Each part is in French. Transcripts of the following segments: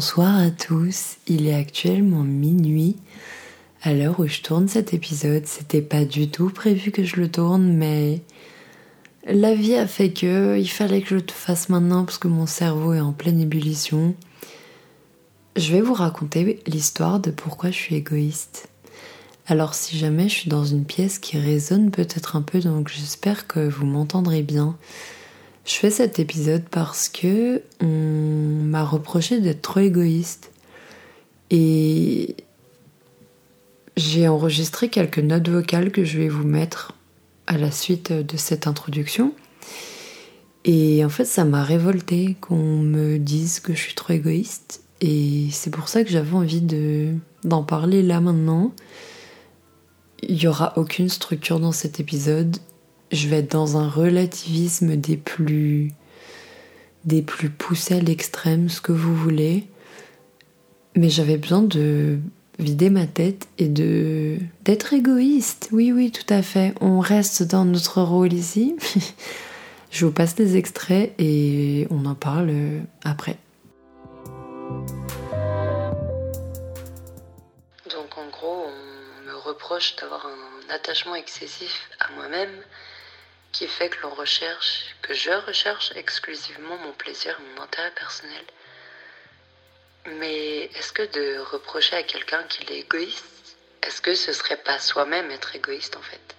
Bonsoir à tous, il est actuellement minuit. À l'heure où je tourne cet épisode, c'était pas du tout prévu que je le tourne, mais la vie a fait que il fallait que je le fasse maintenant parce que mon cerveau est en pleine ébullition. Je vais vous raconter l'histoire de pourquoi je suis égoïste. Alors si jamais je suis dans une pièce qui résonne peut-être un peu, donc j'espère que vous m'entendrez bien. Je fais cet épisode parce que on m'a reproché d'être trop égoïste. Et j'ai enregistré quelques notes vocales que je vais vous mettre à la suite de cette introduction. Et en fait, ça m'a révolté qu'on me dise que je suis trop égoïste. Et c'est pour ça que j'avais envie de, d'en parler là maintenant. Il n'y aura aucune structure dans cet épisode je vais être dans un relativisme des plus des plus poussés à l'extrême, ce que vous voulez. Mais j'avais besoin de vider ma tête et de d'être égoïste. Oui, oui, tout à fait. On reste dans notre rôle ici. Je vous passe des extraits et on en parle après. Donc en gros, on me reproche d'avoir un attachement excessif à moi-même qui fait que l'on recherche, que je recherche exclusivement mon plaisir et mon intérêt personnel. Mais est-ce que de reprocher à quelqu'un qu'il est égoïste, est-ce que ce serait pas soi-même être égoïste en fait?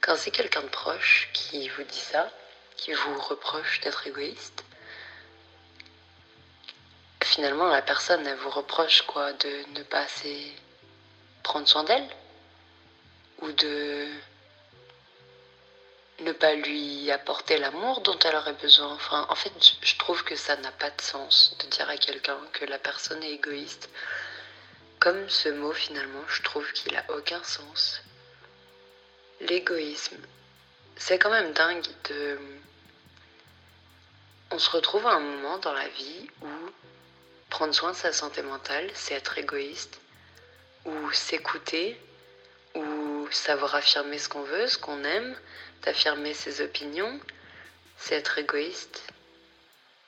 Quand c'est quelqu'un de proche qui vous dit ça, qui vous reproche d'être égoïste, finalement la personne elle vous reproche quoi? De ne pas assez prendre soin d'elle? Ou de ne pas lui apporter l'amour dont elle aurait besoin. Enfin, en fait, je trouve que ça n'a pas de sens de dire à quelqu'un que la personne est égoïste. Comme ce mot, finalement, je trouve qu'il n'a aucun sens. L'égoïsme, c'est quand même dingue de... On se retrouve à un moment dans la vie où prendre soin de sa santé mentale, c'est être égoïste, ou s'écouter, ou savoir affirmer ce qu'on veut, ce qu'on aime, d'affirmer ses opinions, c'est être égoïste.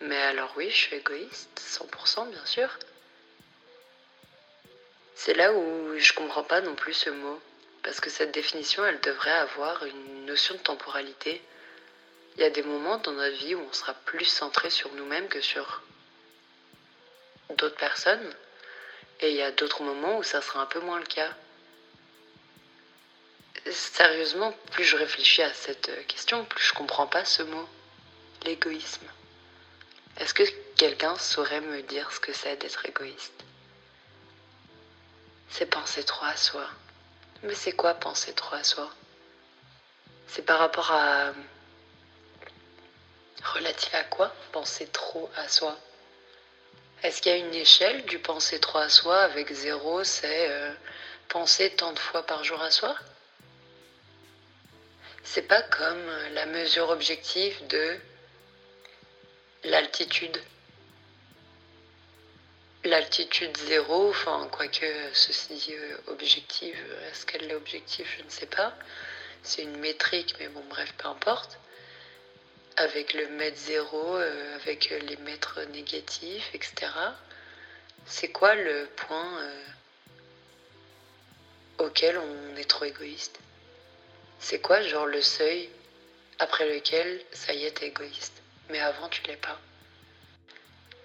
Mais alors oui, je suis égoïste, 100% bien sûr. C'est là où je comprends pas non plus ce mot, parce que cette définition, elle devrait avoir une notion de temporalité. Il y a des moments dans notre vie où on sera plus centré sur nous-mêmes que sur d'autres personnes, et il y a d'autres moments où ça sera un peu moins le cas sérieusement, plus je réfléchis à cette question, plus je comprends pas ce mot, l'égoïsme. Est-ce que quelqu'un saurait me dire ce que c'est d'être égoïste? C'est penser trop à soi. Mais c'est quoi penser trop à soi? C'est par rapport à... Relatif à quoi penser trop à soi? Est-ce qu'il y a une échelle du penser trop à soi avec zéro, c'est euh, penser tant de fois par jour à soi? C'est pas comme la mesure objective de l'altitude. L'altitude zéro, enfin, quoique ceci euh, objective, est-ce qu'elle est objective, je ne sais pas. C'est une métrique, mais bon, bref, peu importe. Avec le mètre zéro, euh, avec les mètres négatifs, etc. C'est quoi le point euh, auquel on est trop égoïste? C'est quoi, genre, le seuil après lequel ça y est, t'es égoïste? Mais avant, tu l'es pas.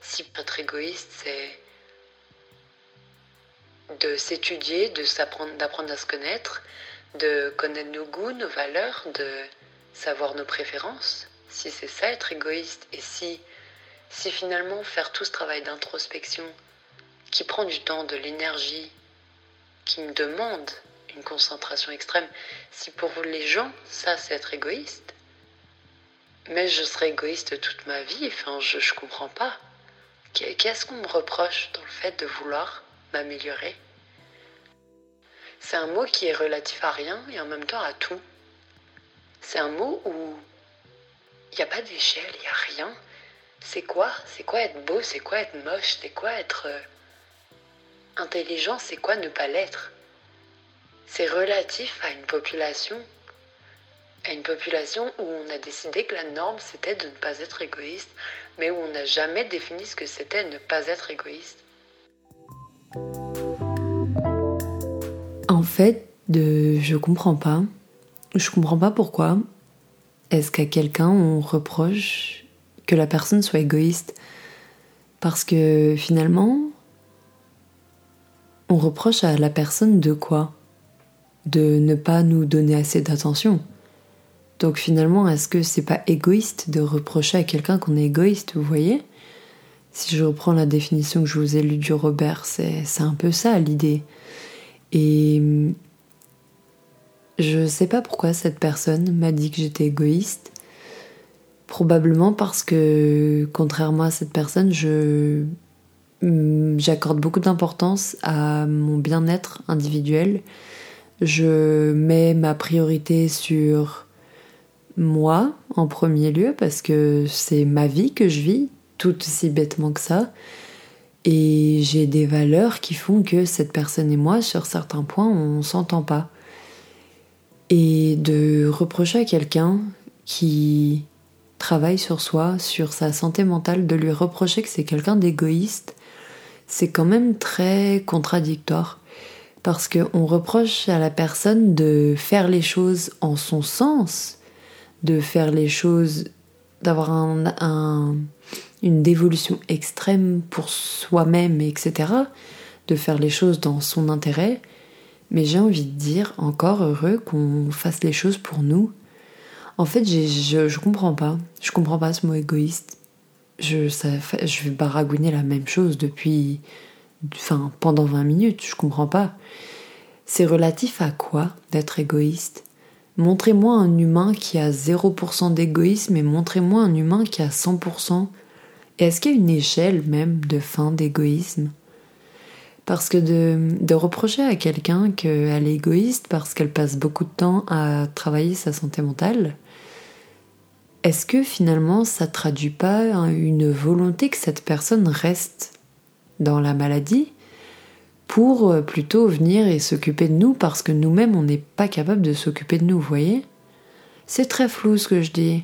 Si être égoïste, c'est de s'étudier, de s'apprendre, d'apprendre à se connaître, de connaître nos goûts, nos valeurs, de savoir nos préférences. Si c'est ça être égoïste, et si, si finalement faire tout ce travail d'introspection qui prend du temps, de l'énergie, qui me demande une concentration extrême. Si pour les gens, ça, c'est être égoïste, mais je serai égoïste toute ma vie, enfin, je ne comprends pas. Qu'est-ce qu'on me reproche dans le fait de vouloir m'améliorer? C'est un mot qui est relatif à rien et en même temps à tout. C'est un mot où il n'y a pas d'échelle, il n'y a rien. C'est quoi? C'est quoi être beau? C'est quoi être moche? C'est quoi être euh, intelligent? C'est quoi ne pas l'être? C'est relatif à une population, à une population où on a décidé que la norme c'était de ne pas être égoïste, mais où on n'a jamais défini ce que c'était ne pas être égoïste. En fait, je comprends pas. Je comprends pas pourquoi. Est-ce qu'à quelqu'un on reproche que la personne soit égoïste? Parce que finalement, on reproche à la personne de quoi? De ne pas nous donner assez d'attention. Donc finalement, est-ce que c'est pas égoïste de reprocher à quelqu'un qu'on est égoïste, vous voyez? Si je reprends la définition que je vous ai lue du Robert, c'est un peu ça l'idée. Et je sais pas pourquoi cette personne m'a dit que j'étais égoïste. Probablement parce que, contrairement à cette personne, je j'accorde beaucoup d'importance à mon bien-être individuel. Je mets ma priorité sur moi en premier lieu parce que c'est ma vie que je vis, tout aussi bêtement que ça. Et j'ai des valeurs qui font que cette personne et moi, sur certains points, on s'entend pas. Et de reprocher à quelqu'un qui travaille sur soi, sur sa santé mentale, de lui reprocher que c'est quelqu'un d'égoïste, c'est quand même très contradictoire. Parce qu'on reproche à la personne de faire les choses en son sens, de faire les choses, d'avoir un, une dévolution extrême pour soi-même, etc., de faire les choses dans son intérêt. Mais j'ai envie de dire, encore heureux qu'on fasse les choses pour nous. En fait, je, je comprends pas. Je comprends pas ce mot égoïste. Je, ça, je vais baragouiner la même chose depuis. Enfin, pendant 20 minutes, je comprends pas. C'est relatif à quoi d'être égoïste? Montrez-moi un humain qui a 0% d'égoïsme et montrez-moi un humain qui a 100%. est-ce qu'il y a une échelle même de fin d'égoïsme? Parce que de, reprocher à quelqu'un qu'elle est égoïste parce qu'elle passe beaucoup de temps à travailler sa santé mentale, est-ce que finalement ça traduit pas une volonté que cette personne reste? Dans la maladie pour euh, plutôt venir et s'occuper de nous parce que nous-mêmes on n'est pas capable de s'occuper de nous, vous voyez? C'est très flou ce que je dis.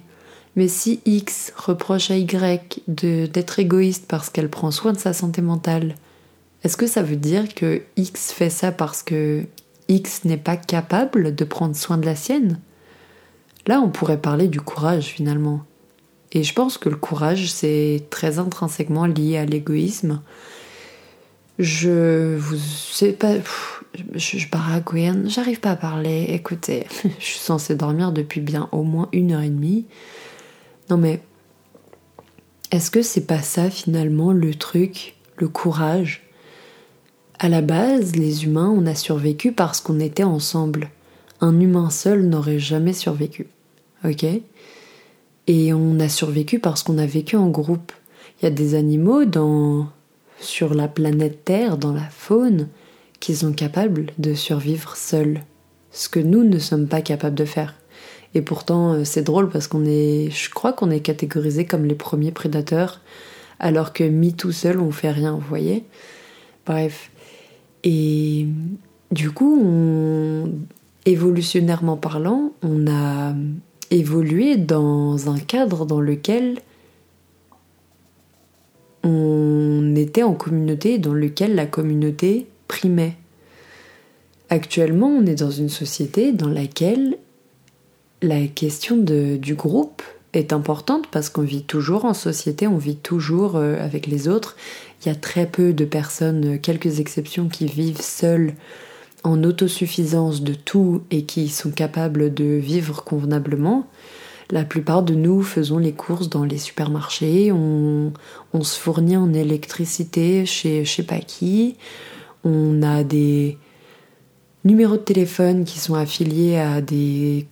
Mais si X reproche à Y d'être égoïste parce qu'elle prend soin de sa santé mentale, est-ce que ça veut dire que X fait ça parce que X n'est pas capable de prendre soin de la sienne? Là, on pourrait parler du courage finalement. Et je pense que le courage, c'est très intrinsèquement lié à l'égoïsme. Je vous sais pas. je, je baragouine, j'arrive pas à parler. Écoutez, je suis censée dormir depuis bien au moins une heure et demie. Non mais. Est-ce que c'est pas ça finalement le truc, le courage? À la base, les humains, on a survécu parce qu'on était ensemble. Un humain seul n'aurait jamais survécu. Ok? Et on a survécu parce qu'on a vécu en groupe. Il y a des animaux dans sur la planète Terre, dans la faune, qui sont capables de survivre seuls. Ce que nous ne sommes pas capables de faire. Et pourtant, euh, c'est drôle parce qu'on est, je crois qu'on est catégorisé comme les premiers prédateurs, alors que mis tout seul, on fait rien, vous voyez. Bref. Et du coup, on, évolutionnairement parlant, on a évolué dans un cadre dans lequel on était en communauté dans lequel la communauté primait. Actuellement, on est dans une société dans laquelle la question du groupe est importante parce qu'on vit toujours en société, on vit toujours euh, avec les autres. Il y a très peu de personnes, quelques exceptions, qui vivent seules en autosuffisance de tout et qui sont capables de vivre convenablement. La plupart de nous faisons les courses dans les supermarchés, on, se fournit en électricité chez je sais pas qui, on a des numéros de téléphone qui sont affiliés à des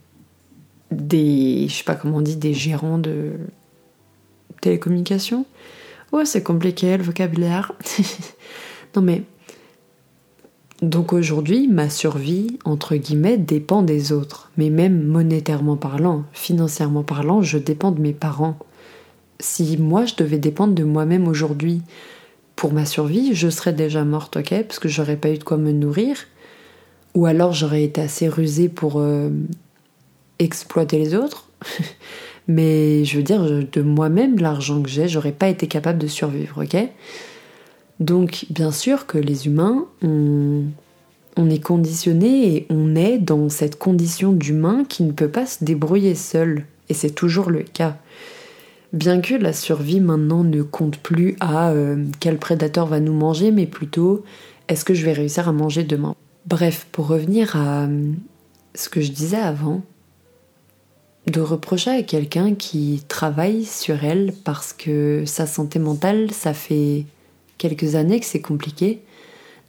des je sais pas comment on dit des gérants de télécommunications. Ouais, c'est compliqué le vocabulaire. non mais donc aujourd'hui, ma survie, entre guillemets, dépend des autres. Mais même monétairement parlant, financièrement parlant, je dépends de mes parents. Si moi je devais dépendre de moi-même aujourd'hui pour ma survie, je serais déjà morte, ok Parce que j'aurais pas eu de quoi me nourrir. Ou alors j'aurais été assez rusée pour euh, exploiter les autres. Mais je veux dire, de moi-même, l'argent que j'ai, j'aurais pas été capable de survivre, ok Donc, bien sûr que les humains, on, est conditionné et on est dans cette condition d'humain qui ne peut pas se débrouiller seul. Et c'est toujours le cas. Bien que la survie maintenant ne compte plus à euh, quel prédateur va nous manger, mais plutôt est-ce que je vais réussir à manger demain? Bref, pour revenir à euh, ce que je disais avant, de reprocher à quelqu'un qui travaille sur elle parce que sa santé mentale, ça fait quelques années que c'est compliqué,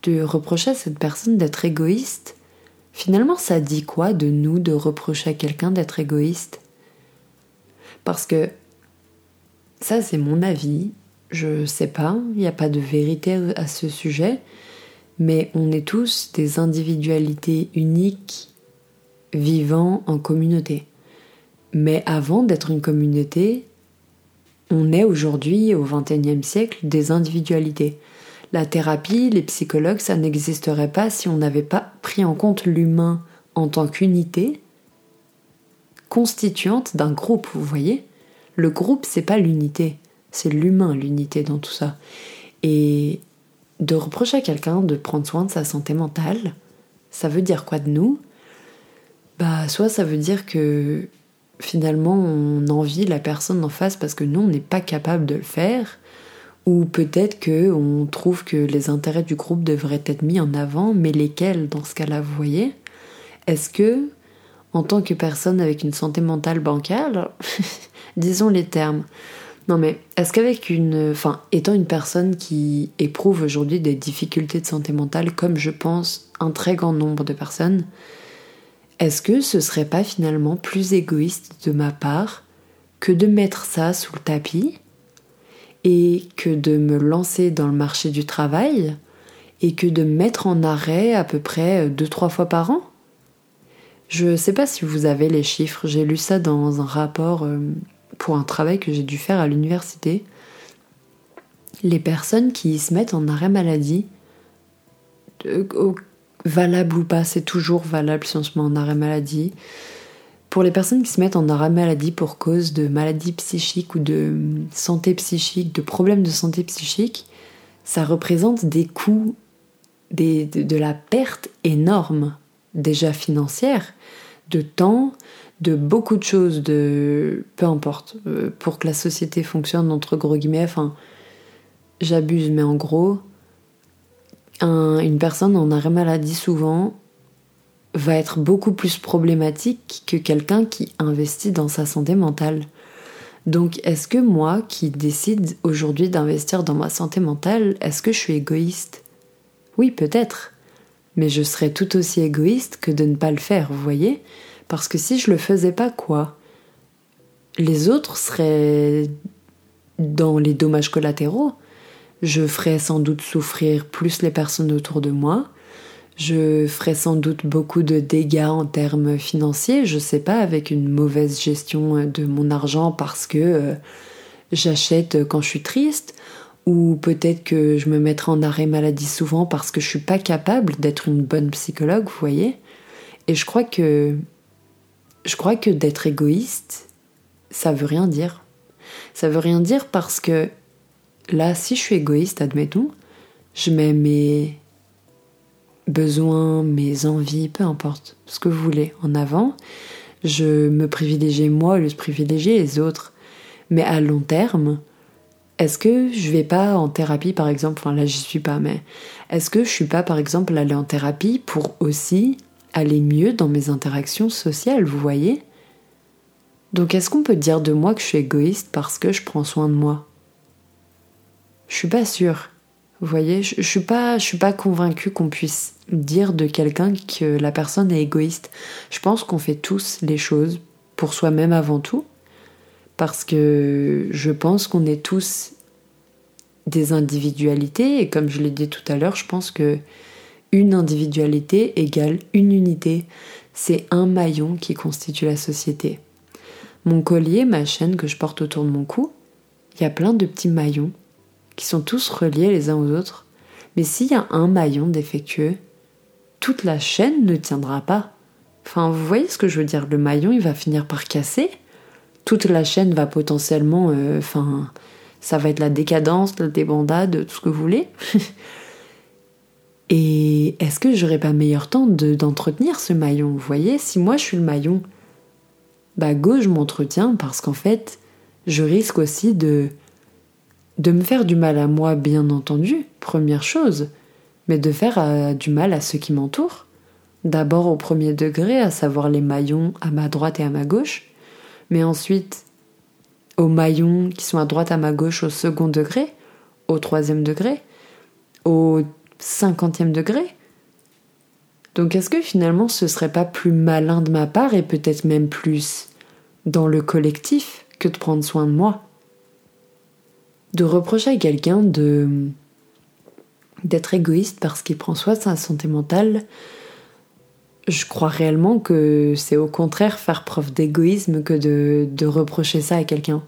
de reprocher à cette personne d'être égoïste, finalement ça dit quoi de nous de reprocher à quelqu'un d'être égoïste? Parce que ça c'est mon avis, je sais pas, il n'y a pas de vérité à ce sujet, mais on est tous des individualités uniques vivant en communauté. Mais avant d'être une communauté, on est aujourd'hui, au XXIe siècle, des individualités. La thérapie, les psychologues, ça n'existerait pas si on n'avait pas pris en compte l'humain en tant qu'unité constituante d'un groupe, vous voyez Le groupe, c'est pas l'unité, c'est l'humain, l'unité dans tout ça. Et de reprocher à quelqu'un de prendre soin de sa santé mentale, ça veut dire quoi de nous? Bah, soit ça veut dire que finalement on envie la personne en face parce que nous on n'est pas capable de le faire, ou peut-être que on trouve que les intérêts du groupe devraient être mis en avant, mais lesquels dans ce cas-là, vous voyez? Est-ce que, en tant que personne avec une santé mentale bancale, disons les termes, non mais est-ce qu'avec une, enfin, étant une personne qui éprouve aujourd'hui des difficultés de santé mentale, comme je pense un très grand nombre de personnes, est-ce que ce serait pas finalement plus égoïste de ma part que de mettre ça sous le tapis et que de me lancer dans le marché du travail et que de mettre en arrêt à peu près deux trois fois par an? Je sais pas si vous avez les chiffres, j'ai lu ça dans un rapport euh, pour un travail que j'ai dû faire à l'université. Les personnes qui se mettent en arrêt maladie, euh, valable ou pas, c'est toujours valable si on se met en arrêt maladie. Pour les personnes qui se mettent en arrêt maladie pour cause de maladie psychique ou de santé psychique, de problèmes de santé psychique, ça représente des coûts, des, de, la perte énorme, déjà financière, de temps, de beaucoup de choses, de peu importe, euh, pour que la société fonctionne entre gros guillemets. Enfin, j'abuse, mais en gros, une personne en arrêt maladie souvent va être beaucoup plus problématique que quelqu'un qui investit dans sa santé mentale. Donc est-ce que moi qui décide aujourd'hui d'investir dans ma santé mentale, est-ce que je suis égoïste? Oui, peut-être. Mais je serais tout aussi égoïste que de ne pas le faire, vous voyez? Parce que si je le faisais pas, quoi? Les autres seraient dans les dommages collatéraux je ferais sans doute souffrir plus les personnes autour de moi. Je ferais sans doute beaucoup de dégâts en termes financiers, je sais pas, avec une mauvaise gestion de mon argent parce que euh, j'achète quand je suis triste, ou peut-être que je me mettrai en arrêt maladie souvent parce que je suis pas capable d'être une bonne psychologue, vous voyez. Et je crois que je crois que d'être égoïste, ça veut rien dire. Ça veut rien dire parce que là, si je suis égoïste, admettons, je mets mes besoins, mes envies, peu importe, ce que vous voulez, en avant. Je me privilégie moi de privilégier les autres. Mais à long terme, est-ce que je vais pas en thérapie par exemple, enfin là j'y suis pas, mais est-ce que je suis pas par exemple aller en thérapie pour aussi aller mieux dans mes interactions sociales, vous voyez? Donc est-ce qu'on peut dire de moi que je suis égoïste parce que je prends soin de moi? Je suis pas sûre. Vous voyez, je, suis pas, pas convaincue qu'on puisse dire de quelqu'un que la personne est égoïste. Je pense qu'on fait tous les choses pour soi-même avant tout, parce que je pense qu'on est tous des individualités et comme je l'ai dit tout à l'heure, je pense que une individualité égale une unité. C'est un maillon qui constitue la société. Mon collier, ma chaîne que je porte autour de mon cou, il y a plein de petits maillons qui sont tous reliés les uns aux autres. Mais s'il y a un maillon défectueux, toute la chaîne ne tiendra pas. Enfin, vous voyez ce que je veux dire Le maillon, il va finir par casser. toute la chaîne va potentiellement, euh, enfin, ça va être la décadence, la débandade, tout ce que vous voulez. Et est-ce que j'aurais pas meilleur temps d'entretenir ce maillon? Vous voyez, si moi je suis le maillon, bah go, je m'entretiens parce qu'en fait, je risque aussi de de me faire du mal à moi, bien entendu, première chose, mais de faire euh, du mal à ceux qui m'entourent. D'abord au premier degré, à savoir les maillons à ma droite et à ma gauche, mais ensuite aux maillons qui sont à droite à ma gauche au second degré, au troisième degré, au cinquantième degré. Donc est-ce que finalement ce serait pas plus malin de ma part et peut-être même plus dans le collectif que de prendre soin de moi? De reprocher à quelqu'un d'être égoïste parce qu'il prend soin de sa santé mentale, je crois réellement que c'est au contraire faire preuve d'égoïsme que de, de, reprocher ça à quelqu'un.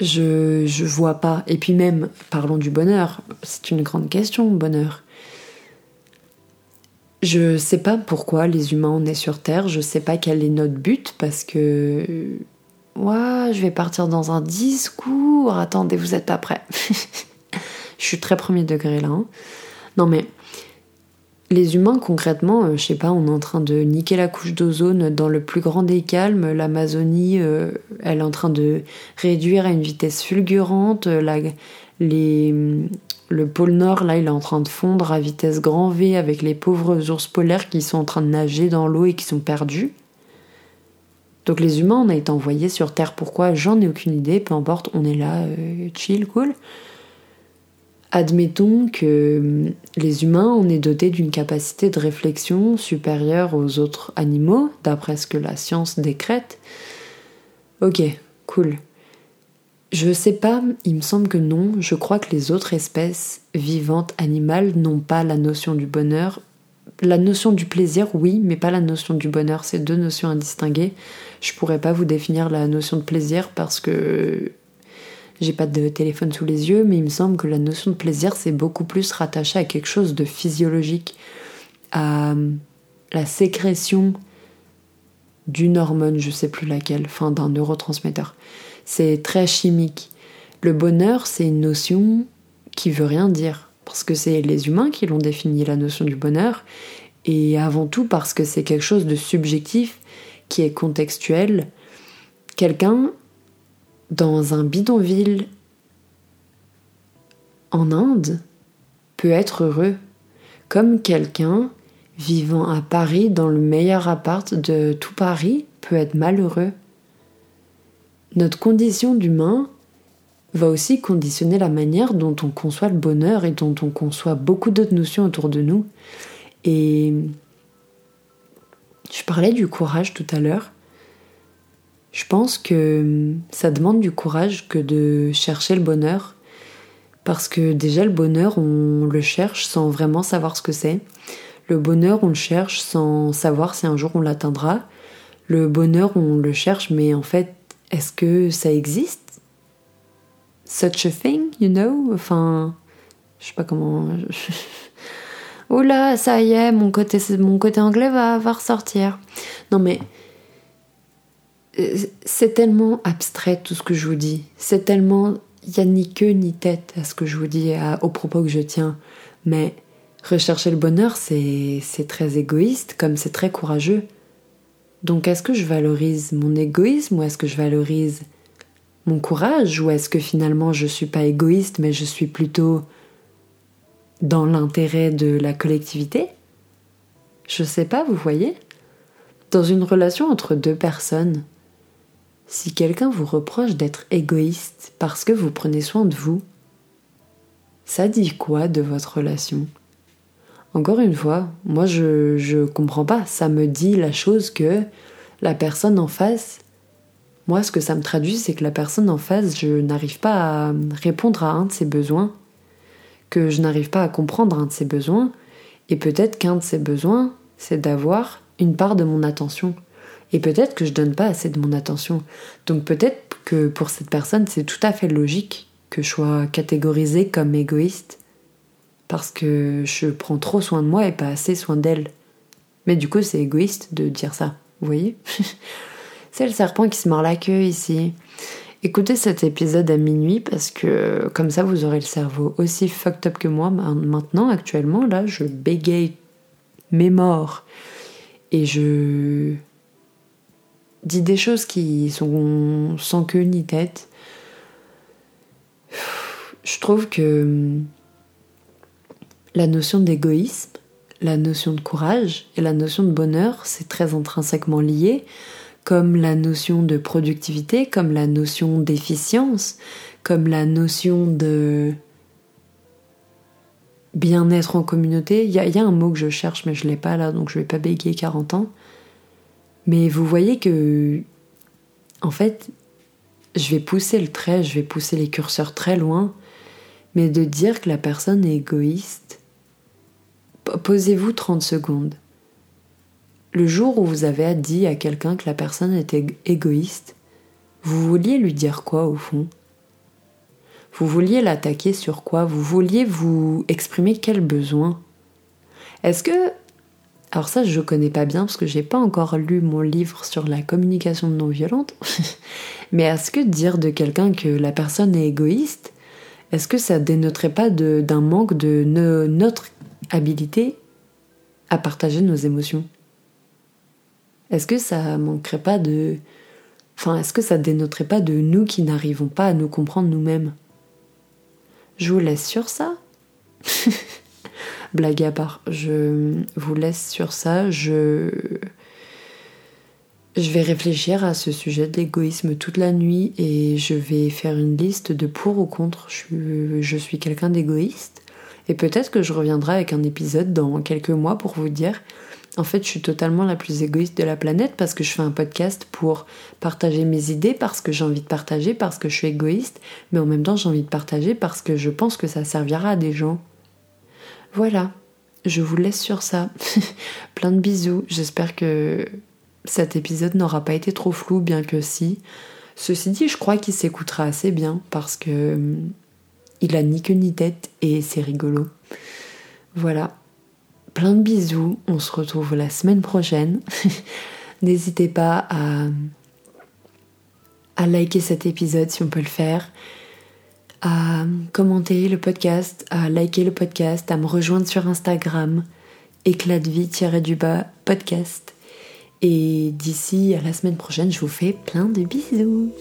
Je, je vois pas. Et puis même, parlons du bonheur. C'est une grande question, bonheur. Je sais pas pourquoi les humains on est sur Terre, je sais pas quel est notre but parce que. Ouais, je vais partir dans un discours. Attendez, vous êtes pas prêts. je suis très premier degré là. Hein. Non mais les humains, concrètement, euh, je sais pas, on est en train de niquer la couche d'ozone dans le plus grand des calmes. L'Amazonie, euh, elle est en train de réduire à une vitesse fulgurante. Le pôle Nord, là, il est en train de fondre à vitesse grand V avec les pauvres ours polaires qui sont en train de nager dans l'eau et qui sont perdus. Donc les humains, on a été envoyés sur Terre. Pourquoi? J'en ai aucune idée. Peu importe, on est là, euh, chill, cool. Admettons que hum, les humains, on est dotés d'une capacité de réflexion supérieure aux autres animaux, d'après ce que la science décrète. Ok, cool. Je sais pas, il me semble que non. Je crois que les autres espèces vivantes animales n'ont pas la notion du bonheur. La notion du plaisir, oui, mais pas la notion du bonheur. C'est deux notions à distinguer. Je pourrais pas vous définir la notion de plaisir parce que j'ai pas de téléphone sous les yeux, mais il me semble que la notion de plaisir, c'est beaucoup plus rattaché à quelque chose de physiologique, à la sécrétion d'une hormone, je sais plus laquelle, enfin d'un neurotransmetteur. C'est très chimique. Le bonheur, c'est une notion qui veut rien dire, parce que c'est les humains qui l'ont défini la notion du bonheur, et avant tout parce que c'est quelque chose de subjectif, qui est contextuel. Quelqu'un dans un bidonville en Inde peut être heureux, comme quelqu'un vivant à Paris dans le meilleur appart de tout Paris peut être malheureux. Notre condition d'humain va aussi conditionner la manière dont on conçoit le bonheur et dont on conçoit beaucoup d'autres notions autour de nous. Et je parlais du courage tout à l'heure. Je pense que ça demande du courage que de chercher le bonheur. Parce que déjà le bonheur, on le cherche sans vraiment savoir ce que c'est. Le bonheur, on le cherche sans savoir si un jour on l'atteindra. Le bonheur, on le cherche, mais en fait, est-ce que ça existe? Such a thing, you know? Enfin, je sais pas comment. Oula, ça y est, mon côté, mon côté anglais va, va ressortir. Non mais c'est tellement abstrait tout ce que je vous dis. C'est tellement. Il n'y a ni queue ni tête à ce que je vous dis, au propos que je tiens. Mais rechercher le bonheur, c'est très égoïste, comme c'est très courageux. Donc est-ce que je valorise mon égoïsme ou est-ce que je valorise mon courage ou est-ce que finalement je suis pas égoïste mais je suis plutôt dans l'intérêt de la collectivité? Je sais pas, vous voyez? Dans une relation entre deux personnes, si quelqu'un vous reproche d'être égoïste parce que vous prenez soin de vous, ça dit quoi de votre relation? Encore une fois, moi je, je comprends pas. Ça me dit la chose que la personne en face, moi ce que ça me traduit, c'est que la personne en face, je n'arrive pas à répondre à un de ses besoins, que je n'arrive pas à comprendre un de ses besoins, et peut-être qu'un de ses besoins, c'est d'avoir une part de mon attention. Et peut-être que je donne pas assez de mon attention. Donc peut-être que pour cette personne, c'est tout à fait logique que je sois catégorisée comme égoïste parce que je prends trop soin de moi et pas assez soin d'elle. Mais du coup, c'est égoïste de dire ça, vous voyez? C'est le serpent qui se mord la queue ici. Écoutez cet épisode à minuit parce que comme ça vous aurez le cerveau aussi fucked up que moi maintenant actuellement là je bégaye mes morts et je dis des choses qui sont sans queue ni tête. Je trouve que la notion d'égoïsme, la notion de courage et la notion de bonheur, c'est très intrinsèquement lié comme la notion de productivité, comme la notion d'efficience, comme la notion de bien-être en communauté. Il y, a un mot que je cherche, mais je l'ai pas là, donc je vais pas bégayer 40 ans. Mais vous voyez que, en fait, je vais pousser le trait, je vais pousser les curseurs très loin, mais de dire que la personne est égoïste, posez-vous 30 secondes. Le jour où vous avez dit à quelqu'un que la personne était égoïste, vous vouliez lui dire quoi au fond? Vous vouliez l'attaquer sur quoi? Vous vouliez vous exprimer quel besoin? Est-ce que alors ça je connais pas bien parce que j'ai pas encore lu mon livre sur la communication non violente. Mais est-ce que dire de quelqu'un que la personne est égoïste, est-ce que ça dénoterait pas d'un manque de notre habilité à partager nos émotions? Est-ce que ça manquerait pas de. Enfin, est-ce que ça dénoterait pas de nous qui n'arrivons pas à nous comprendre nous-mêmes? Je vous laisse sur ça. Blague à part, je vous laisse sur ça. Je. Je vais réfléchir à ce sujet de l'égoïsme toute la nuit et je vais faire une liste de pour ou contre. Je je suis quelqu'un d'égoïste. Et peut-être que je reviendrai avec un épisode dans quelques mois pour vous dire en fait, je suis totalement la plus égoïste de la planète parce que je fais un podcast pour partager mes idées, parce que j'ai envie de partager, parce que je suis égoïste, mais en même temps j'ai envie de partager parce que je pense que ça servira à des gens. Voilà, je vous laisse sur ça. Plein de bisous, j'espère que cet épisode n'aura pas été trop flou, bien que si. Ceci dit, je crois qu'il s'écoutera assez bien parce que hum, il a ni queue ni tête et c'est rigolo. Voilà, plein de bisous. On se retrouve la semaine prochaine. N'hésitez pas à, à liker cet épisode si on peut le faire, à commenter le podcast, à liker le podcast, à me rejoindre sur Instagram, éclat de vie-du bas podcast. Et d'ici à la semaine prochaine, je vous fais plein de bisous.